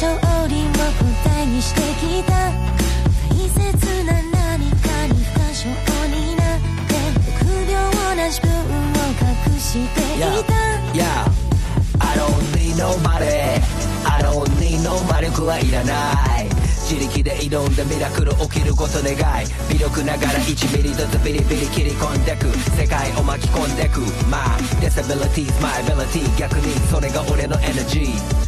勝利を答えにしてきた大切な何かに不可償になって臆病な自分を隠してい Yeah, た yeah. I don't need nobody. I don't need no 魔力はいらない。自力で挑んでミラクル起きること願い微力ながら1ミリずつビリビリ切り込んでく世界を巻き込んでく My disabilities, my ability 逆にそれが俺のエナジー